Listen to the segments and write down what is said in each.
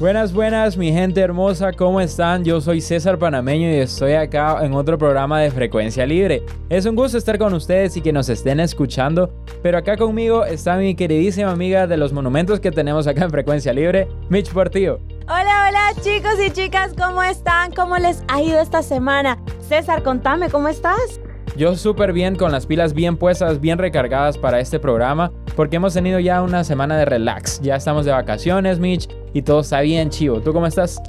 Buenas, buenas, mi gente hermosa, ¿cómo están? Yo soy César Panameño y estoy acá en otro programa de Frecuencia Libre. Es un gusto estar con ustedes y que nos estén escuchando, pero acá conmigo está mi queridísima amiga de los monumentos que tenemos acá en Frecuencia Libre, Mitch Portillo. Hola, hola chicos y chicas, ¿cómo están? ¿Cómo les ha ido esta semana? César, contame, ¿cómo estás? Yo súper bien, con las pilas bien puestas, bien recargadas para este programa, porque hemos tenido ya una semana de relax. Ya estamos de vacaciones, Mitch, y todo está bien chivo. ¿Tú cómo estás?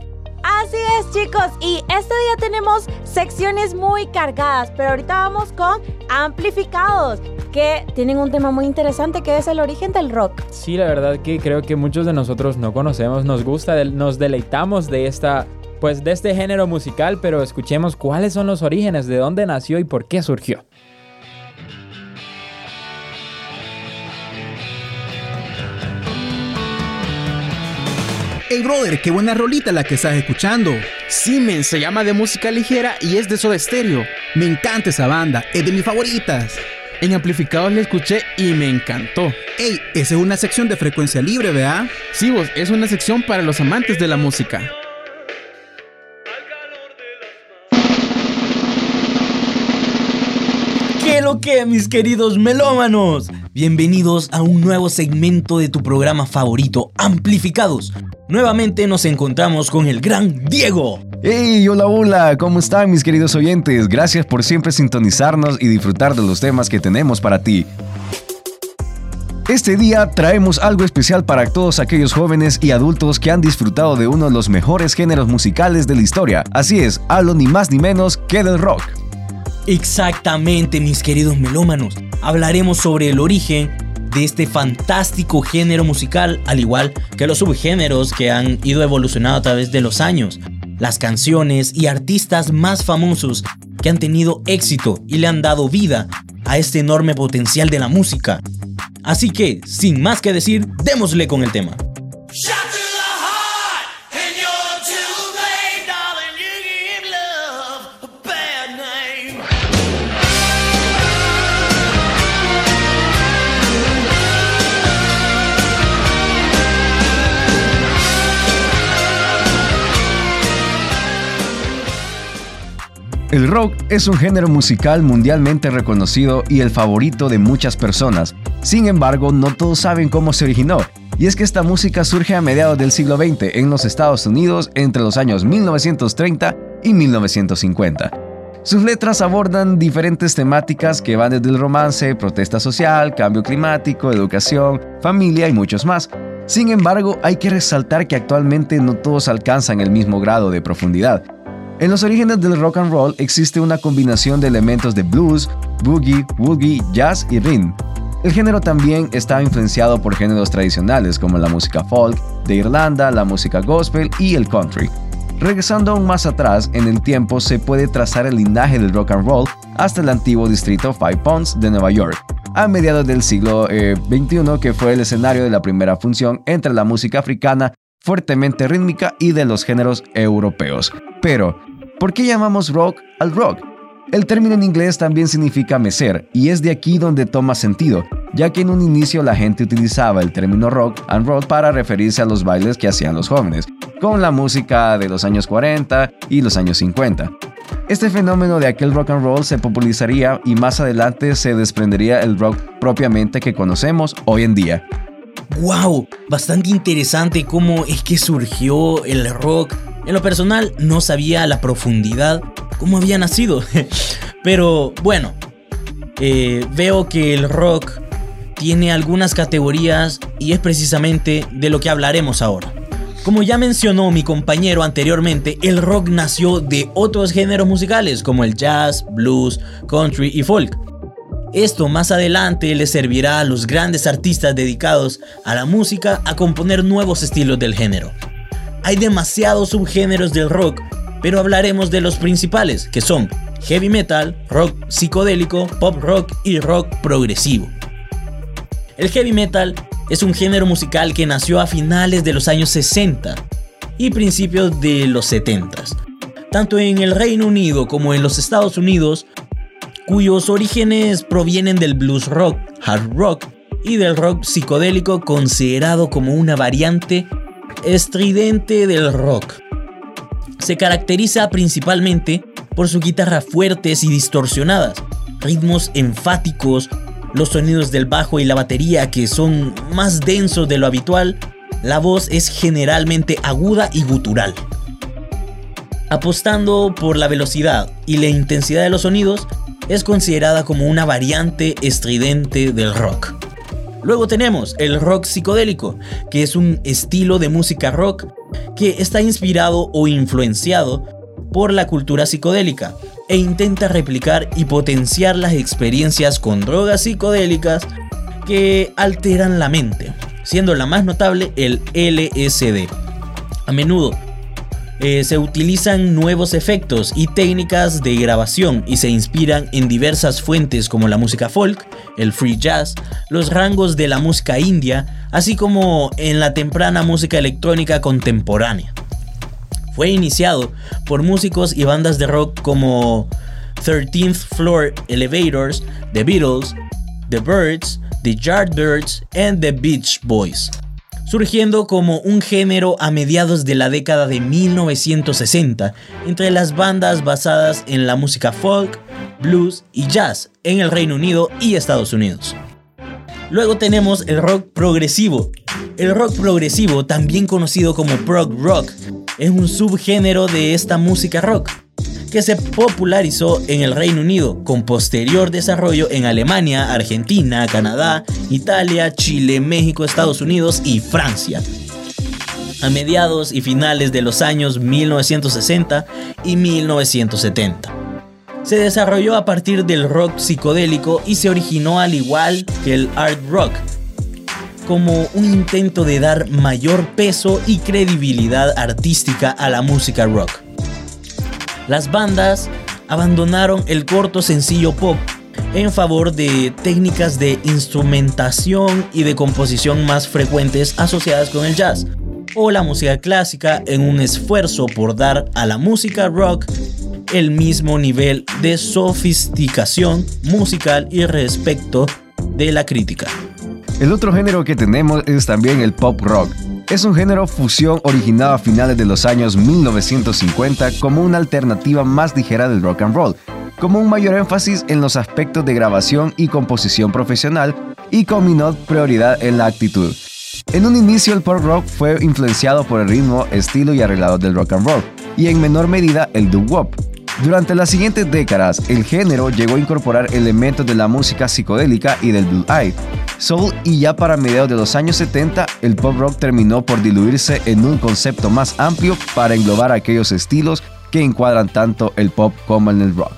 Así es, chicos, y este día tenemos secciones muy cargadas, pero ahorita vamos con amplificados, que tienen un tema muy interesante que es el origen del rock. Sí, la verdad que creo que muchos de nosotros no conocemos, nos gusta, nos deleitamos de esta pues de este género musical, pero escuchemos cuáles son los orígenes, de dónde nació y por qué surgió. Hey brother, qué buena rolita la que estás escuchando. Siemens se llama de música ligera y es de Soda Stereo. Me encanta esa banda, es de mis favoritas. En amplificados la escuché y me encantó. Ey, esa es una sección de frecuencia libre, ¿verdad? Sí, vos, es una sección para los amantes de la música. ¿Qué lo que, mis queridos melómanos? Bienvenidos a un nuevo segmento de tu programa favorito, Amplificados. Nuevamente nos encontramos con el gran Diego. ¡Hey! Hola, hola, ¿cómo están mis queridos oyentes? Gracias por siempre sintonizarnos y disfrutar de los temas que tenemos para ti. Este día traemos algo especial para todos aquellos jóvenes y adultos que han disfrutado de uno de los mejores géneros musicales de la historia. Así es, hablo ni más ni menos que del rock. Exactamente, mis queridos melómanos. Hablaremos sobre el origen de este fantástico género musical, al igual que los subgéneros que han ido evolucionando a través de los años, las canciones y artistas más famosos que han tenido éxito y le han dado vida a este enorme potencial de la música. Así que, sin más que decir, démosle con el tema. El rock es un género musical mundialmente reconocido y el favorito de muchas personas. Sin embargo, no todos saben cómo se originó. Y es que esta música surge a mediados del siglo XX en los Estados Unidos entre los años 1930 y 1950. Sus letras abordan diferentes temáticas que van desde el romance, protesta social, cambio climático, educación, familia y muchos más. Sin embargo, hay que resaltar que actualmente no todos alcanzan el mismo grado de profundidad. En los orígenes del rock and roll existe una combinación de elementos de blues, boogie, woogie, jazz y rhythm. El género también está influenciado por géneros tradicionales como la música folk de Irlanda, la música gospel y el country. Regresando aún más atrás en el tiempo se puede trazar el linaje del rock and roll hasta el antiguo distrito Five Ponds de Nueva York, a mediados del siglo XXI eh, que fue el escenario de la primera función entre la música africana fuertemente rítmica y de los géneros europeos. Pero, ¿Por qué llamamos rock al rock? El término en inglés también significa mecer y es de aquí donde toma sentido, ya que en un inicio la gente utilizaba el término rock and roll para referirse a los bailes que hacían los jóvenes, con la música de los años 40 y los años 50. Este fenómeno de aquel rock and roll se popularizaría y más adelante se desprendería el rock propiamente que conocemos hoy en día. ¡Wow! Bastante interesante cómo es que surgió el rock en lo personal no sabía la profundidad cómo había nacido. Pero bueno, eh, veo que el rock tiene algunas categorías y es precisamente de lo que hablaremos ahora. Como ya mencionó mi compañero anteriormente, el rock nació de otros géneros musicales como el jazz, blues, country y folk. Esto más adelante le servirá a los grandes artistas dedicados a la música a componer nuevos estilos del género. Hay demasiados subgéneros del rock, pero hablaremos de los principales, que son heavy metal, rock psicodélico, pop rock y rock progresivo. El heavy metal es un género musical que nació a finales de los años 60 y principios de los 70, tanto en el Reino Unido como en los Estados Unidos, cuyos orígenes provienen del blues rock, hard rock y del rock psicodélico considerado como una variante estridente del rock. Se caracteriza principalmente por su guitarra fuertes y distorsionadas, ritmos enfáticos, los sonidos del bajo y la batería que son más densos de lo habitual, la voz es generalmente aguda y gutural. Apostando por la velocidad y la intensidad de los sonidos, es considerada como una variante estridente del rock. Luego tenemos el rock psicodélico, que es un estilo de música rock que está inspirado o influenciado por la cultura psicodélica e intenta replicar y potenciar las experiencias con drogas psicodélicas que alteran la mente, siendo la más notable el LSD. A menudo eh, se utilizan nuevos efectos y técnicas de grabación y se inspiran en diversas fuentes como la música folk, el free jazz, los rangos de la música india, así como en la temprana música electrónica contemporánea. Fue iniciado por músicos y bandas de rock como 13th Floor Elevators, The Beatles, The Birds, The Yardbirds and The Beach Boys surgiendo como un género a mediados de la década de 1960 entre las bandas basadas en la música folk, blues y jazz en el Reino Unido y Estados Unidos. Luego tenemos el rock progresivo. El rock progresivo, también conocido como prog rock, es un subgénero de esta música rock que se popularizó en el Reino Unido, con posterior desarrollo en Alemania, Argentina, Canadá, Italia, Chile, México, Estados Unidos y Francia. A mediados y finales de los años 1960 y 1970. Se desarrolló a partir del rock psicodélico y se originó al igual que el art rock, como un intento de dar mayor peso y credibilidad artística a la música rock las bandas abandonaron el corto sencillo pop en favor de técnicas de instrumentación y de composición más frecuentes asociadas con el jazz o la música clásica en un esfuerzo por dar a la música rock el mismo nivel de sofisticación musical y respecto de la crítica. El otro género que tenemos es también el pop rock, es un género fusión originado a finales de los años 1950 como una alternativa más ligera del rock and roll, como un mayor énfasis en los aspectos de grabación y composición profesional y menor prioridad en la actitud. En un inicio el pop rock fue influenciado por el ritmo, estilo y arreglado del rock and roll, y en menor medida el doo-wop. Durante las siguientes décadas, el género llegó a incorporar elementos de la música psicodélica y del blue eye, soul y ya para mediados de los años 70 el pop rock terminó por diluirse en un concepto más amplio para englobar aquellos estilos que encuadran tanto el pop como el rock.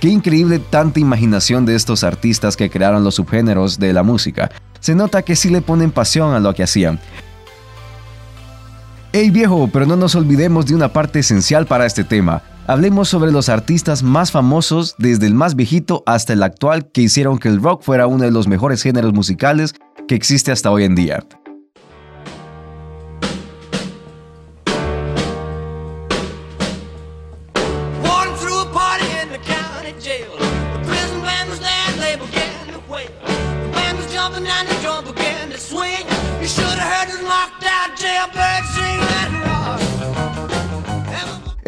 Qué increíble tanta imaginación de estos artistas que crearon los subgéneros de la música. Se nota que sí le ponen pasión a lo que hacían. Hey viejo, pero no nos olvidemos de una parte esencial para este tema. Hablemos sobre los artistas más famosos, desde el más viejito hasta el actual, que hicieron que el rock fuera uno de los mejores géneros musicales que existe hasta hoy en día.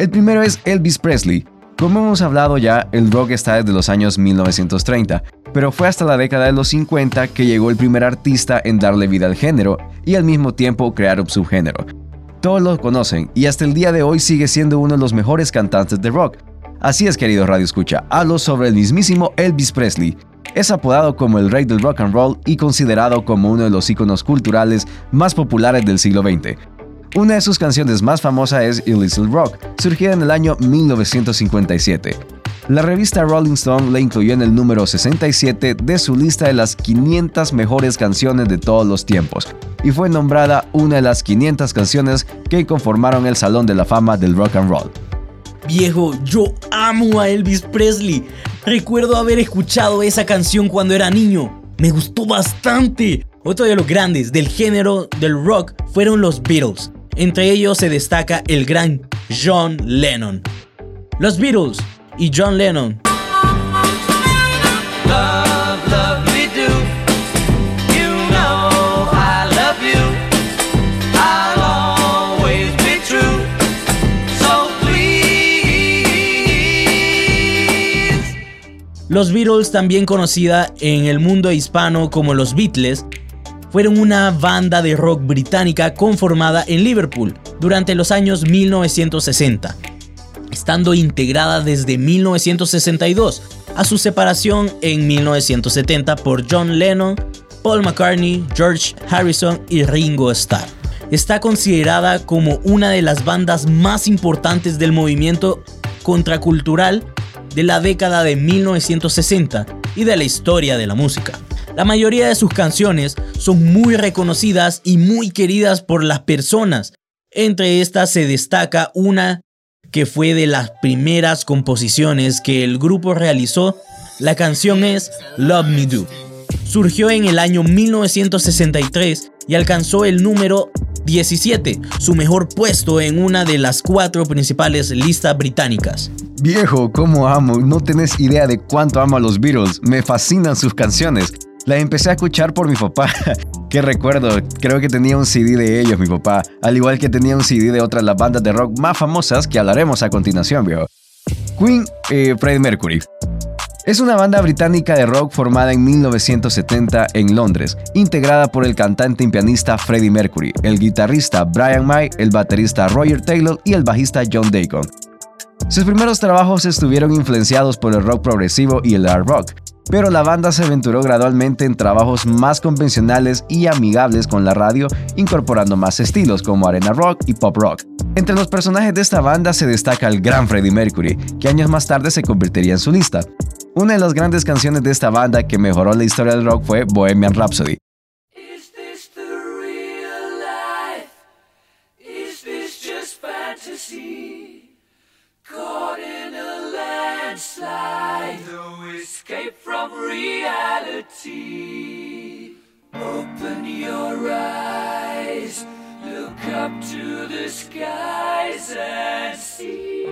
El primero es Elvis Presley. Como hemos hablado ya, el rock está desde los años 1930, pero fue hasta la década de los 50 que llegó el primer artista en darle vida al género y al mismo tiempo crear un subgénero. Todos lo conocen y hasta el día de hoy sigue siendo uno de los mejores cantantes de rock. Así es, querido Radio Escucha, hablo sobre el mismísimo Elvis Presley. Es apodado como el rey del rock and roll y considerado como uno de los íconos culturales más populares del siglo XX. Una de sus canciones más famosas es Illicit Rock, surgida en el año 1957. La revista Rolling Stone la incluyó en el número 67 de su lista de las 500 mejores canciones de todos los tiempos y fue nombrada una de las 500 canciones que conformaron el Salón de la Fama del Rock and Roll. Viejo, yo amo a Elvis Presley. Recuerdo haber escuchado esa canción cuando era niño. Me gustó bastante. Otro de los grandes del género del rock fueron los Beatles. Entre ellos se destaca el gran John Lennon. Los Beatles y John Lennon. Los Beatles, también conocida en el mundo hispano como los Beatles, fueron una banda de rock británica conformada en Liverpool durante los años 1960, estando integrada desde 1962 a su separación en 1970 por John Lennon, Paul McCartney, George Harrison y Ringo Starr. Está considerada como una de las bandas más importantes del movimiento contracultural de la década de 1960 y de la historia de la música. La mayoría de sus canciones son muy reconocidas y muy queridas por las personas. Entre estas se destaca una que fue de las primeras composiciones que el grupo realizó. La canción es Love Me Do. Surgió en el año 1963 y alcanzó el número 17, su mejor puesto en una de las cuatro principales listas británicas. Viejo, cómo amo, no tenés idea de cuánto amo a los Beatles, me fascinan sus canciones. La empecé a escuchar por mi papá, que recuerdo, creo que tenía un CD de ellos mi papá, al igual que tenía un CD de otras las bandas de rock más famosas que hablaremos a continuación, viejo. Queen, eh, Mercury. Es una banda británica de rock formada en 1970 en Londres, integrada por el cantante y pianista Freddie Mercury, el guitarrista Brian May, el baterista Roger Taylor y el bajista John Deacon. Sus primeros trabajos estuvieron influenciados por el rock progresivo y el hard rock, pero la banda se aventuró gradualmente en trabajos más convencionales y amigables con la radio, incorporando más estilos como arena rock y pop rock. Entre los personajes de esta banda se destaca el gran Freddie Mercury, que años más tarde se convertiría en su lista. Una de las grandes canciones de esta banda que mejoró la historia del rock fue Bohemian Rhapsody. slide, no escape from reality. Open your eyes, look up to the skies and see.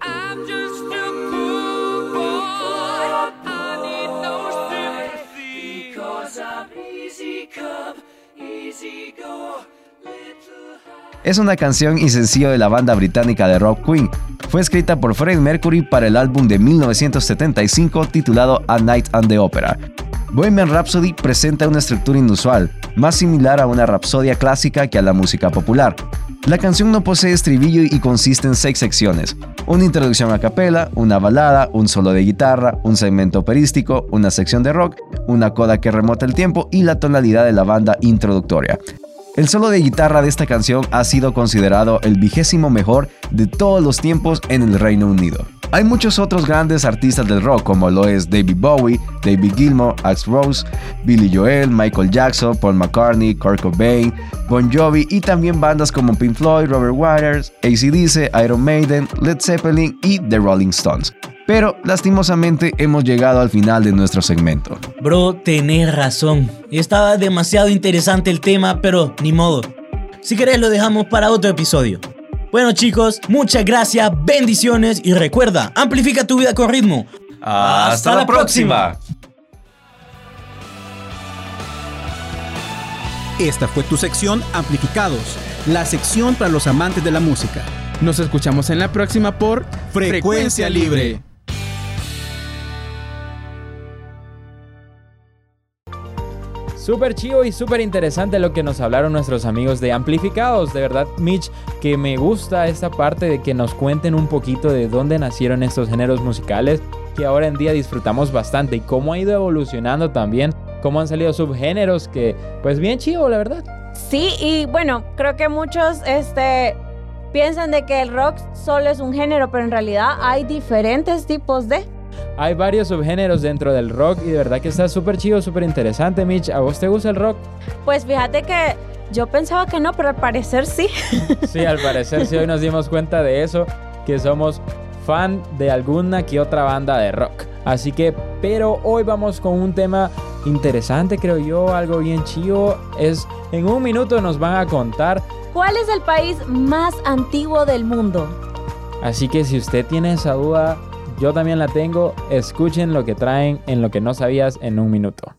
I'm just a poor boy, I need no sympathy. Because I'm easy come, easy go. Es una canción y sencillo de la banda británica de rock Queen. Fue escrita por Freddie Mercury para el álbum de 1975 titulado A Night on the Opera. Bohemian Rhapsody presenta una estructura inusual, más similar a una rapsodia clásica que a la música popular. La canción no posee estribillo y consiste en seis secciones. Una introducción a capela, una balada, un solo de guitarra, un segmento operístico, una sección de rock, una coda que remota el tiempo y la tonalidad de la banda introductoria. El solo de guitarra de esta canción ha sido considerado el vigésimo mejor de todos los tiempos en el Reino Unido. Hay muchos otros grandes artistas del rock como lo es David Bowie, David Gilmour, Axe Rose, Billy Joel, Michael Jackson, Paul McCartney, Kurt Cobain, Bon Jovi y también bandas como Pink Floyd, Robert Waters, ACDC, Iron Maiden, Led Zeppelin y The Rolling Stones. Pero lastimosamente hemos llegado al final de nuestro segmento. Bro, tenés razón. Estaba demasiado interesante el tema, pero ni modo. Si querés lo dejamos para otro episodio. Bueno chicos, muchas gracias, bendiciones y recuerda, amplifica tu vida con ritmo. Hasta, la próxima. Esta fue tu sección Amplificados, la sección para los amantes de la música. Nos escuchamos en la próxima por Frecuencia Libre. Súper chivo y súper interesante lo que nos hablaron nuestros amigos de Amplificados. De verdad, Mitch, que me gusta esta parte de que nos cuenten un poquito de dónde nacieron estos géneros musicales que ahora en día disfrutamos bastante y cómo ha ido evolucionando también, cómo han salido subgéneros que, pues bien chivo, la verdad. Sí, y bueno, creo que muchos este, piensan de que el rock solo es un género, pero en realidad hay diferentes tipos de... Hay varios subgéneros dentro del rock y de verdad que está súper chido, súper interesante, Mitch. ¿A vos te gusta el rock? Pues fíjate que Yo pensaba que no, pero al parecer sí. Sí, al parecer sí, hoy nos dimos cuenta de eso, que somos fan de alguna que otra banda de rock. Así que, pero hoy vamos con un tema interesante, creo yo, algo bien chido. Es, en un minuto nos van a contar. ¿Cuál es el país más antiguo del mundo? Así que si usted tiene esa duda, yo también la tengo. Escuchen lo que traen en lo que no sabías en un minuto.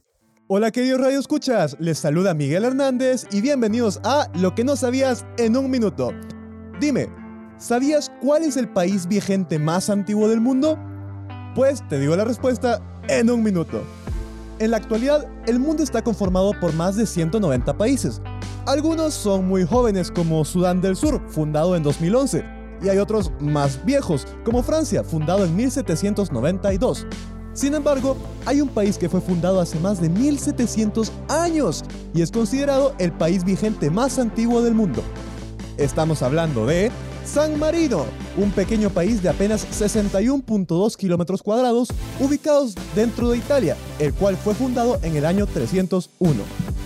Hola queridos Radio Escuchas, les saluda Miguel Hernández y bienvenidos a Lo que no sabías en un minuto. Dime, ¿sabías cuál es el país vigente más antiguo del mundo? Pues te digo la respuesta en un minuto. En la actualidad, el mundo está conformado por más de 190 países. Algunos son muy jóvenes como Sudán del Sur, fundado en 2011, y hay otros más viejos, como Francia, fundado en 1792. Sin embargo, hay un país que fue fundado hace más de 1700 años y es considerado el país vigente más antiguo del mundo. Estamos hablando de San Marino, un pequeño país de apenas 61.2 kilómetros cuadrados ubicados dentro de Italia, el cual fue fundado en el año 301.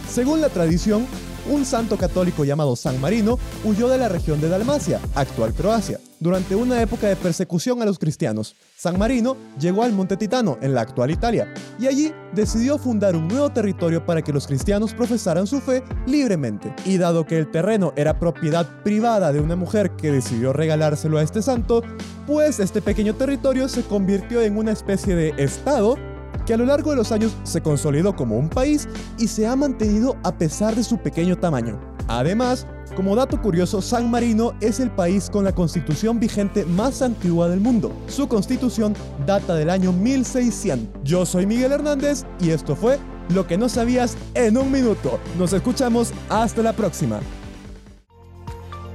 Según la tradición, un santo católico llamado San Marino huyó de la región de Dalmacia, actual Croacia, durante una época de persecución a los cristianos. San Marino llegó al Monte Titano, en la actual Italia, y allí decidió fundar un nuevo territorio para que los cristianos profesaran su fe libremente. Y dado que el terreno era propiedad privada de una mujer que decidió regalárselo a este santo, pues este pequeño territorio se convirtió en una especie de estado que a lo largo de los años se consolidó como un país y se ha mantenido a pesar de su pequeño tamaño. Además, como dato curioso, San Marino es el país con la constitución vigente más antigua del mundo. Su constitución data del año 1600. Yo soy Miguel Hernández y esto fue Lo que no sabías en un minuto. Nos escuchamos hasta la próxima.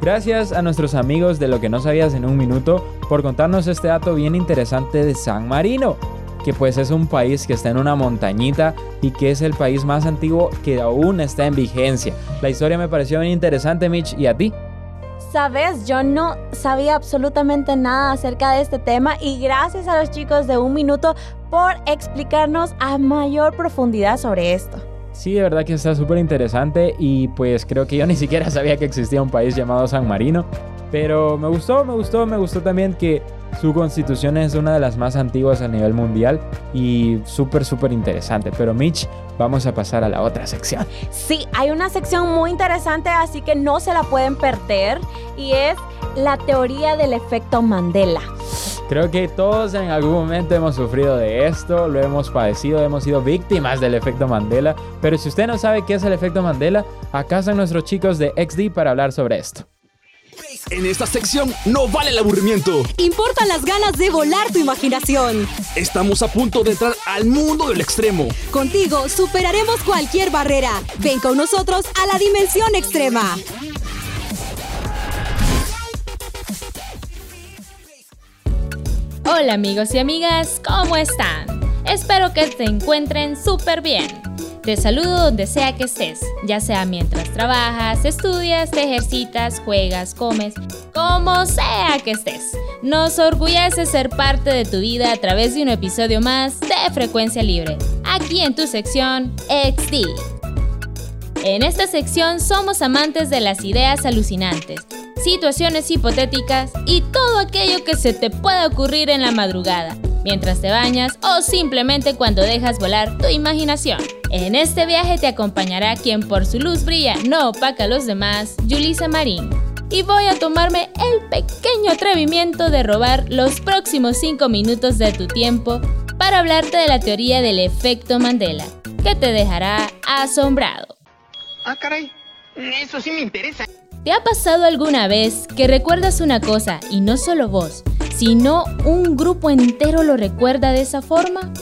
Gracias a nuestros amigos de Lo que no sabías en un minuto por contarnos este dato bien interesante de San Marino que pues es un país que está en una montañita y que es el país más antiguo que aún está en vigencia. La historia me pareció bien interesante, Mitch, ¿y a ti? Sabes, yo no sabía absolutamente nada acerca de este tema y gracias a los chicos de un minuto por explicarnos a mayor profundidad sobre esto. Sí, de verdad que está súper interesante y pues creo que yo ni siquiera sabía que existía un país llamado San Marino. Pero me gustó, me gustó, me gustó también que su constitución es una de las más antiguas a nivel mundial y súper, súper interesante. Pero Mitch, vamos a pasar a la otra sección. Sí, hay una sección muy interesante, así que no se la pueden perder y es la teoría del efecto Mandela. Creo que todos en algún momento hemos sufrido de esto, lo hemos padecido, hemos sido víctimas del efecto Mandela. Pero si usted no sabe qué es el efecto Mandela, acá están nuestros chicos de XD para hablar sobre esto. En esta sección no vale el aburrimiento. Importan las ganas de volar tu imaginación. Estamos a punto de entrar al mundo del extremo. Contigo superaremos cualquier barrera. Ven con nosotros a la dimensión extrema. Hola amigos y amigas, ¿cómo están? Espero que se encuentren súper bien. Te saludo donde sea que estés, ya sea mientras trabajas, estudias, te ejercitas, juegas, comes, como sea que estés. Nos orgullece ser parte de tu vida a través de un episodio más de Frecuencia Libre, aquí en tu sección XD. En esta sección somos amantes de las ideas alucinantes, situaciones hipotéticas y todo aquello que se te pueda ocurrir en la madrugada, mientras te bañas o simplemente cuando dejas volar tu imaginación. En este viaje te acompañará quien por su luz brilla, no opaca a los demás, Yulisa Marín. Y voy a tomarme el pequeño atrevimiento de robar los próximos 5 minutos de tu tiempo para hablarte de la teoría del efecto Mandela, que te dejará asombrado. Ah, caray, eso sí me interesa. ¿Te ha pasado alguna vez que recuerdas una cosa y no solo vos, sino un grupo entero lo recuerda de esa forma?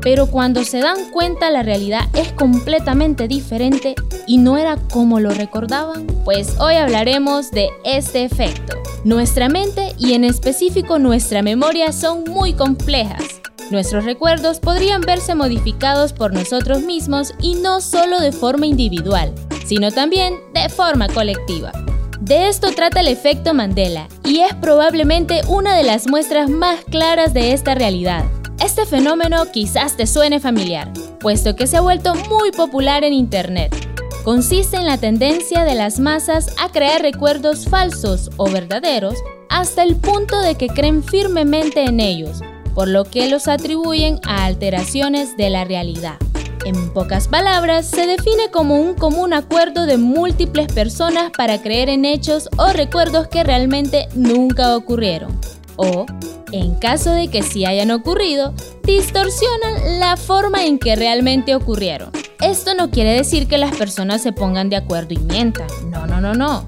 Pero cuando se dan cuenta la realidad es completamente diferente y no era como lo recordaban. Pues hoy hablaremos de este efecto. Nuestra mente y en específico nuestra memoria son muy complejas. Nuestros recuerdos podrían verse modificados por nosotros mismos y no solo de forma individual, sino también de forma colectiva. De esto trata el efecto Mandela y es probablemente una de las muestras más claras de esta realidad. Este fenómeno quizás te suene familiar, puesto que se ha vuelto muy popular en Internet. consiste en la tendencia de las masas a crear recuerdos falsos o verdaderos hasta el punto de que creen firmemente en ellos, por lo que los atribuyen a alteraciones de la realidad. En pocas palabras, se define como un común acuerdo de múltiples personas para creer en hechos o recuerdos que realmente nunca ocurrieron. O, en caso de que sí hayan ocurrido, distorsionan la forma en que realmente ocurrieron. Esto no quiere decir que las personas se pongan de acuerdo y mientan. No, no, no, no.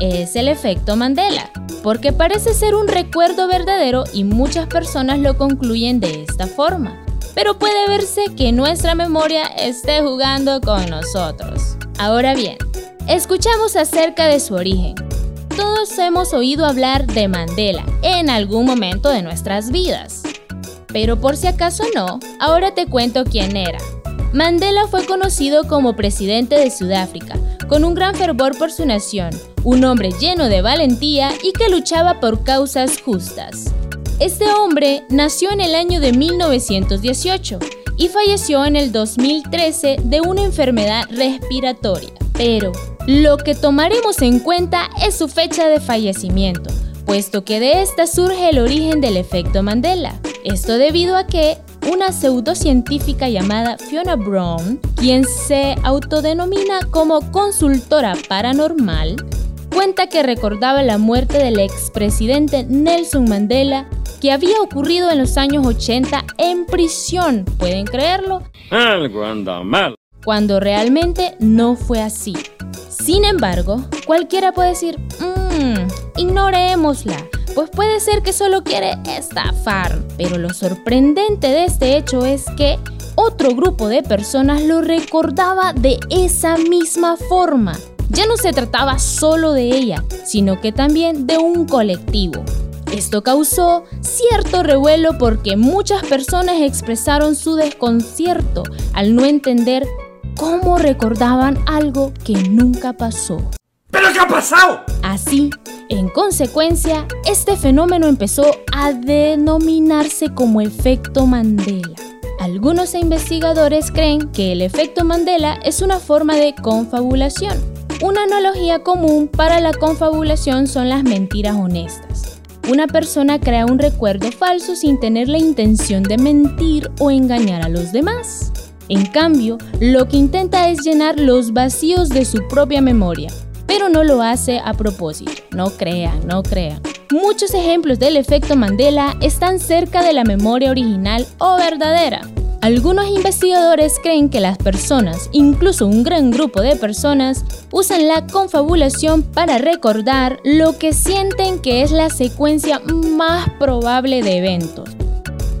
Es el efecto Mandela, porque parece ser un recuerdo verdadero y muchas personas lo concluyen de esta forma pero puede verse que nuestra memoria esté jugando con nosotros. Ahora bien, escuchamos acerca de su origen. Todos hemos oído hablar de Mandela en algún momento de nuestras vidas. Pero por si acaso no, ahora te cuento quién era. Mandela fue conocido como presidente de Sudáfrica, con un gran fervor por su nación, un hombre lleno de valentía y que luchaba por causas justas. Este hombre nació en el año de 1918 y falleció en el 2013 de una enfermedad respiratoria. Pero lo que tomaremos en cuenta es su fecha de fallecimiento, puesto que de esta surge el origen del efecto Mandela. Esto debido a que una pseudocientífica llamada Fiona Brown, quien se autodenomina como consultora paranormal, cuenta que recordaba la muerte del expresidente Nelson Mandela que había ocurrido en los años 80 en prisión. ¿Pueden creerlo? Algo anda mal. Cuando realmente no fue así. Sin embargo, cualquiera puede decir, mmm, ignorémosla, pues puede ser que solo quiere estafar. Pero lo sorprendente de este hecho es que otro grupo de personas lo recordaba de esa misma forma. Ya no se trataba solo de ella, sino que también de un colectivo. Esto causó cierto revuelo porque muchas personas expresaron su desconcierto al no entender cómo recordaban algo que nunca pasó. ¿Pero qué ha pasado? Así, en consecuencia, este fenómeno empezó a denominarse como efecto Mandela. Algunos investigadores creen que el efecto Mandela es una forma de confabulación. Una analogía común para la confabulación son las mentiras honestas. Una persona crea un recuerdo falso sin tener la intención de mentir o engañar a los demás. En cambio, lo que intenta es llenar los vacíos de su propia memoria, pero no lo hace a propósito. No crean, no crean. Muchos ejemplos del efecto Mandela están cerca de la memoria original o verdadera. Algunos investigadores creen que las personas, incluso un gran grupo de personas, usan la confabulación para recordar lo que sienten que es la secuencia más probable de eventos.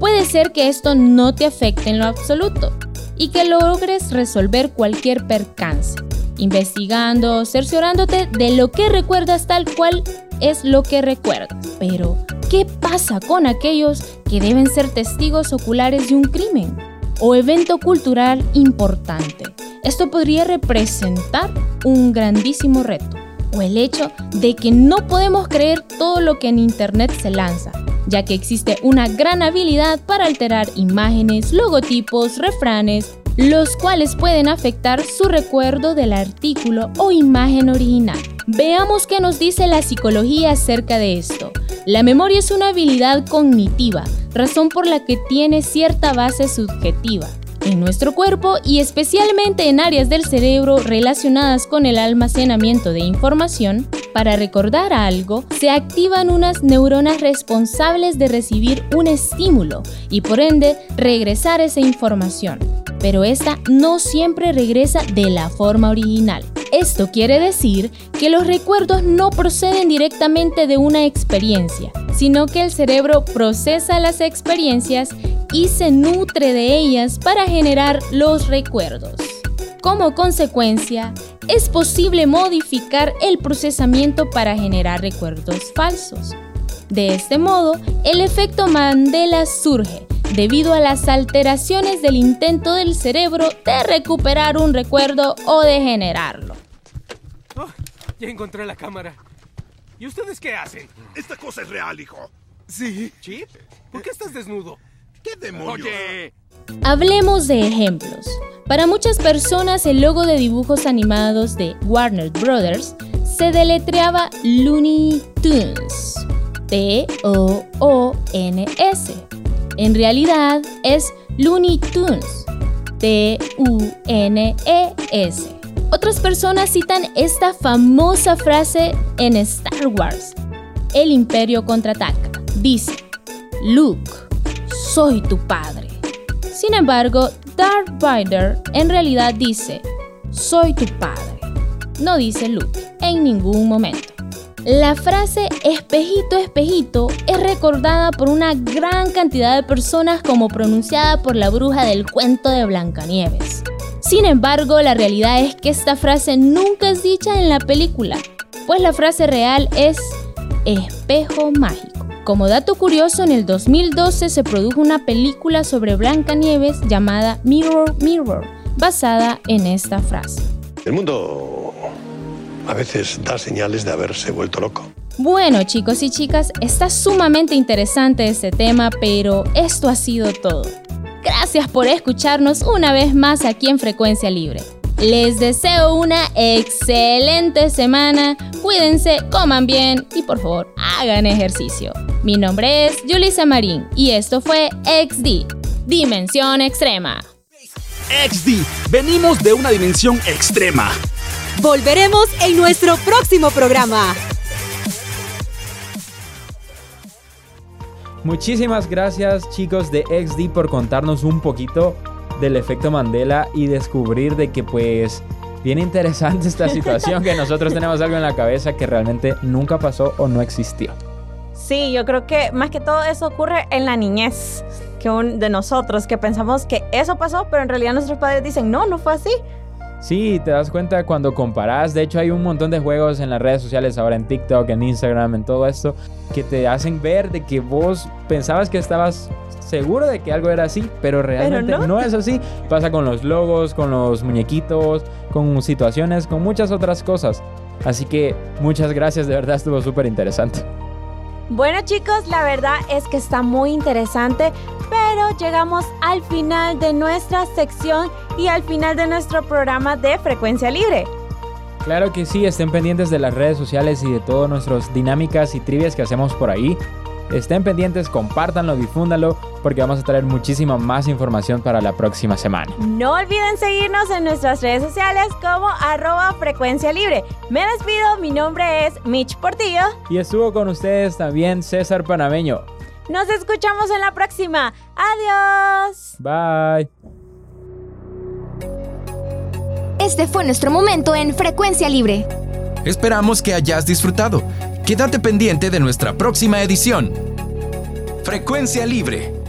Puede ser que esto no te afecte en lo absoluto y que logres resolver cualquier percance, investigando, cerciorándote de lo que recuerdas tal cual es lo que recuerdas. Pero, ¿qué pasa con aquellos que deben ser testigos oculares de un crimen? O evento cultural importante. Esto podría representar un grandísimo reto o el hecho de que no podemos creer todo lo que en Internet se lanza, ya que existe una gran habilidad para alterar imágenes, logotipos, refranes, los cuales pueden afectar su recuerdo del artículo o imagen original. Veamos qué nos dice la psicología acerca de esto. La memoria es una habilidad cognitiva, razón por la que tiene cierta base subjetiva. En nuestro cuerpo y especialmente en áreas del cerebro relacionadas con el almacenamiento de información, para recordar algo se activan unas neuronas responsables de recibir un estímulo y por ende regresar esa información pero esta no siempre regresa de la forma original. Esto quiere decir que los recuerdos no proceden directamente de una experiencia, sino que el cerebro procesa las experiencias y se nutre de ellas para generar los recuerdos. Como consecuencia, es posible modificar el procesamiento para generar recuerdos falsos. De este modo, el efecto Mandela surge debido a las alteraciones del intento del cerebro de recuperar un recuerdo o de generarlo. Oh, ya encontré la cámara. ¿Y ustedes qué hacen? Esta cosa es real, hijo. ¿Sí? ¿Chip? ¿Por qué estás desnudo? ¿Qué demonios? Oye, Hablemos de ejemplos. Para muchas personas el logo de dibujos animados de Warner Brothers se deletreaba Looney Tunes. T-O-O-N-S. En realidad es Looney Tunes. T-U-N-E-S. Otras personas citan esta famosa frase en Star Wars. El imperio contraataca. Dice, Luke, soy tu padre. Sin embargo, Darth Vader en realidad dice, soy tu padre. No dice Luke en ningún momento. La frase espejito, espejito es recordada por una gran cantidad de personas como pronunciada por la bruja del cuento de Blancanieves. Sin embargo, la realidad es que esta frase nunca es dicha en la película, pues la frase real es espejo mágico. Como dato curioso, en el 2012 se produjo una película sobre Blancanieves llamada Mirror Mirror, basada en esta frase. El mundo a veces da señales de haberse vuelto loco. Bueno chicos y chicas, está sumamente interesante este tema, pero esto ha sido todo. Gracias por escucharnos una vez más aquí en Frecuencia Libre. Les deseo una excelente semana, cuídense, coman bien y por favor hagan ejercicio. Mi nombre es Julissa Marín y esto fue XD, Dimensión Extrema. XD, venimos de una dimensión extrema. Volveremos en nuestro próximo programa. Muchísimas gracias chicos de XD por contarnos un poquito del efecto Mandela y descubrir de que pues bien interesante esta situación que nosotros tenemos algo en la cabeza que realmente nunca pasó o no existió. Sí, yo creo que más que todo eso ocurre en la niñez que un, de nosotros, que pensamos que eso pasó, pero en realidad nuestros padres dicen, no, no fue así. Sí, te das cuenta cuando comparas. De hecho, hay un montón de juegos en las redes sociales, ahora en TikTok, en Instagram, en todo esto, que te hacen ver de que vos pensabas que estabas seguro de que algo era así, pero realmente Pero no. no. es así. Pasa con los logos, con los muñequitos, con situaciones, con muchas otras cosas. Así que muchas gracias, de verdad estuvo súper interesante. Bueno chicos, la verdad es que está muy interesante, pero llegamos al final de nuestra sección y al final de nuestro programa de Frecuencia Libre. Claro que sí, estén pendientes de las redes sociales y de todas nuestras dinámicas y trivias que hacemos por ahí. Estén pendientes, compártanlo, difúndanlo, porque vamos a traer muchísima más información para la próxima semana. No olviden seguirnos en nuestras redes sociales como arroba frecuencia libre. Me despido, mi nombre es Mitch Portillo. Y estuvo con ustedes también César Panameño. Nos escuchamos en la próxima. Adiós. Bye. Este fue nuestro momento en Frecuencia Libre. Esperamos que hayas disfrutado. Quédate pendiente de nuestra próxima edición. Frecuencia Libre